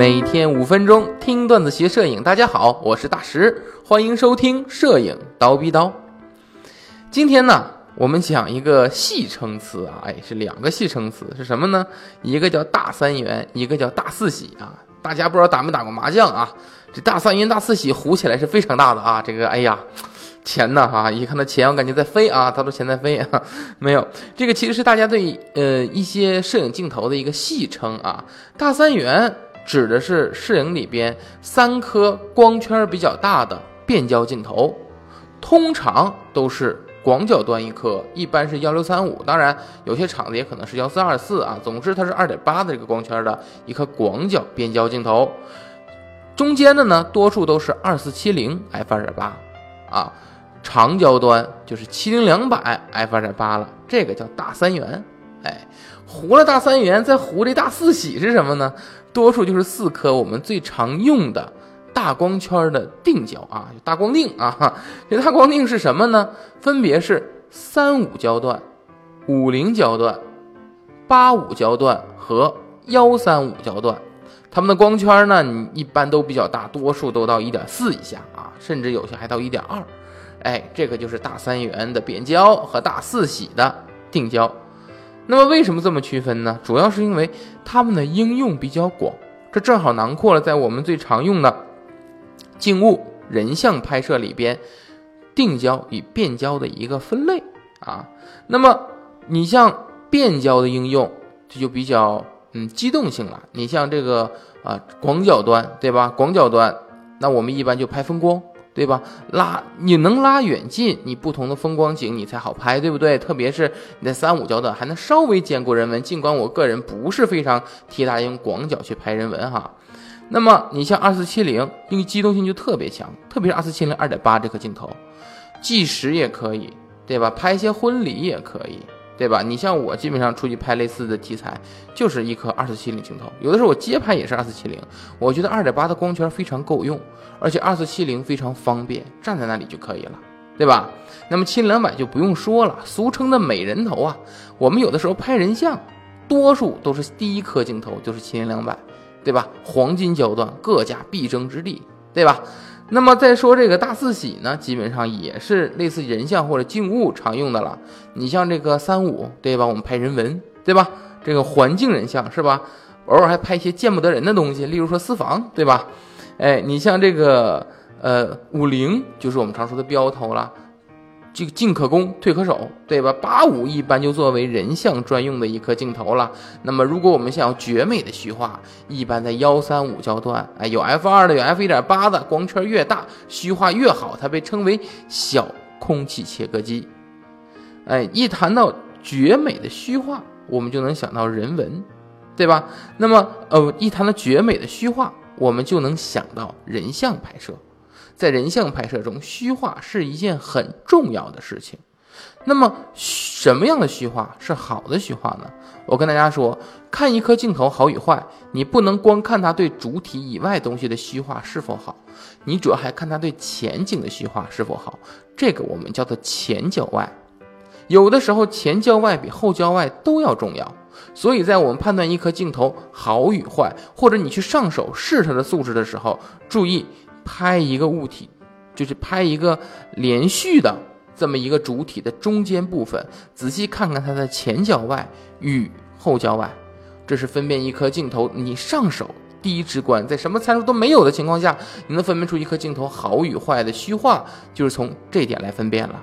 每天五分钟听段子学摄影，大家好，我是大石，欢迎收听摄影刀逼刀。今天呢，我们讲一个戏称词啊，哎，是两个戏称词，是什么呢？一个叫大三元，一个叫大四喜啊。大家不知道打没打过麻将啊？这大三元、大四喜胡起来是非常大的啊。这个，哎呀。钱呢？哈，一看到钱，我感觉在飞啊，他说钱在飞啊，没有，这个其实是大家对呃一些摄影镜头的一个戏称啊。大三元指的是摄影里边三颗光圈比较大的变焦镜头，通常都是广角端一颗，一般是幺六三五，当然有些厂子也可能是幺四二四啊。总之它是二点八的这个光圈的一颗广角变焦镜头，中间的呢多数都是二四七零 f 二点八啊。长焦端就是七零两百 f 二点八了，这个叫大三元。哎，糊了大三元，再糊这大四喜是什么呢？多数就是四颗我们最常用的大光圈的定焦啊，大光定啊。这大光定是什么呢？分别是三五焦段、五零焦段、八五焦段和幺三五焦段。它们的光圈呢，你一般都比较大，多数都到一点四以下啊，甚至有些还到一点二。哎，这个就是大三元的变焦和大四喜的定焦。那么为什么这么区分呢？主要是因为它们的应用比较广，这正好囊括了在我们最常用的静物人像拍摄里边定焦与变焦的一个分类啊。那么你像变焦的应用，这就比较嗯机动性了。你像这个啊广角端，对吧？广角端，那我们一般就拍风光。对吧？拉你能拉远近，你不同的风光景你才好拍，对不对？特别是你在三五焦段还能稍微兼顾人文，尽管我个人不是非常提大用广角去拍人文哈。那么你像二四七零，因为机动性就特别强，特别是二四七零二点八这颗镜头，计时也可以，对吧？拍一些婚礼也可以。对吧？你像我基本上出去拍类似的题材，就是一颗二四七零镜头，有的时候我街拍也是二四七零。我觉得二点八的光圈非常够用，而且二四七零非常方便，站在那里就可以了，对吧？那么七零两百就不用说了，俗称的美人头啊。我们有的时候拍人像，多数都是第一颗镜头就是七零两百，对吧？黄金焦段，各家必争之地，对吧？那么再说这个大四喜呢，基本上也是类似人像或者静物常用的了。你像这个三五，对吧？我们拍人文，对吧？这个环境人像是吧？偶尔还拍一些见不得人的东西，例如说私房，对吧？哎，你像这个呃五零，就是我们常说的标头了。这个进可攻，退可守，对吧？八五一般就作为人像专用的一颗镜头了。那么，如果我们想要绝美的虚化，一般在幺三五焦段，哎，有 f 二的，有 f 一点八的，光圈越大，虚化越好，它被称为小空气切割机。哎，一谈到绝美的虚化，我们就能想到人文，对吧？那么，呃，一谈到绝美的虚化，我们就能想到人像拍摄。在人像拍摄中，虚化是一件很重要的事情。那么，什么样的虚化是好的虚化呢？我跟大家说，看一颗镜头好与坏，你不能光看它对主体以外东西的虚化是否好，你主要还看它对前景的虚化是否好。这个我们叫做前焦外。有的时候，前焦外比后焦外都要重要。所以在我们判断一颗镜头好与坏，或者你去上手试它的素质的时候，注意。拍一个物体，就是拍一个连续的这么一个主体的中间部分，仔细看看它的前焦外与后焦外，这是分辨一颗镜头你上手第一直观，在什么参数都没有的情况下，你能分辨出一颗镜头好与坏的虚化，就是从这点来分辨了。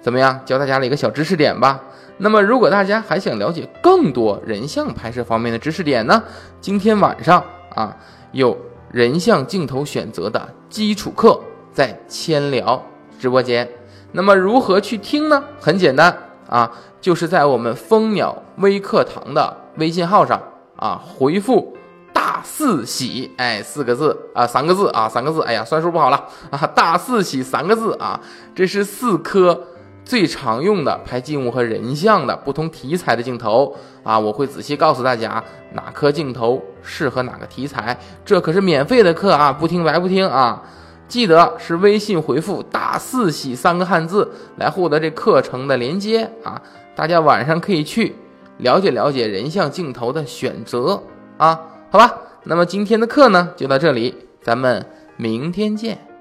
怎么样？教大家了一个小知识点吧。那么，如果大家还想了解更多人像拍摄方面的知识点呢？今天晚上啊有。人像镜头选择的基础课在千聊直播间，那么如何去听呢？很简单啊，就是在我们蜂鸟微课堂的微信号上啊，回复“大四喜”哎四个字啊三个字啊三个字，哎呀算数不好了啊大四喜三个字啊，这是四颗。最常用的拍静物和人像的不同题材的镜头啊，我会仔细告诉大家哪颗镜头适合哪个题材。这可是免费的课啊，不听白不听啊！记得是微信回复“大四喜”三个汉字来获得这课程的连接啊！大家晚上可以去了解了解人像镜头的选择啊。好吧，那么今天的课呢就到这里，咱们明天见。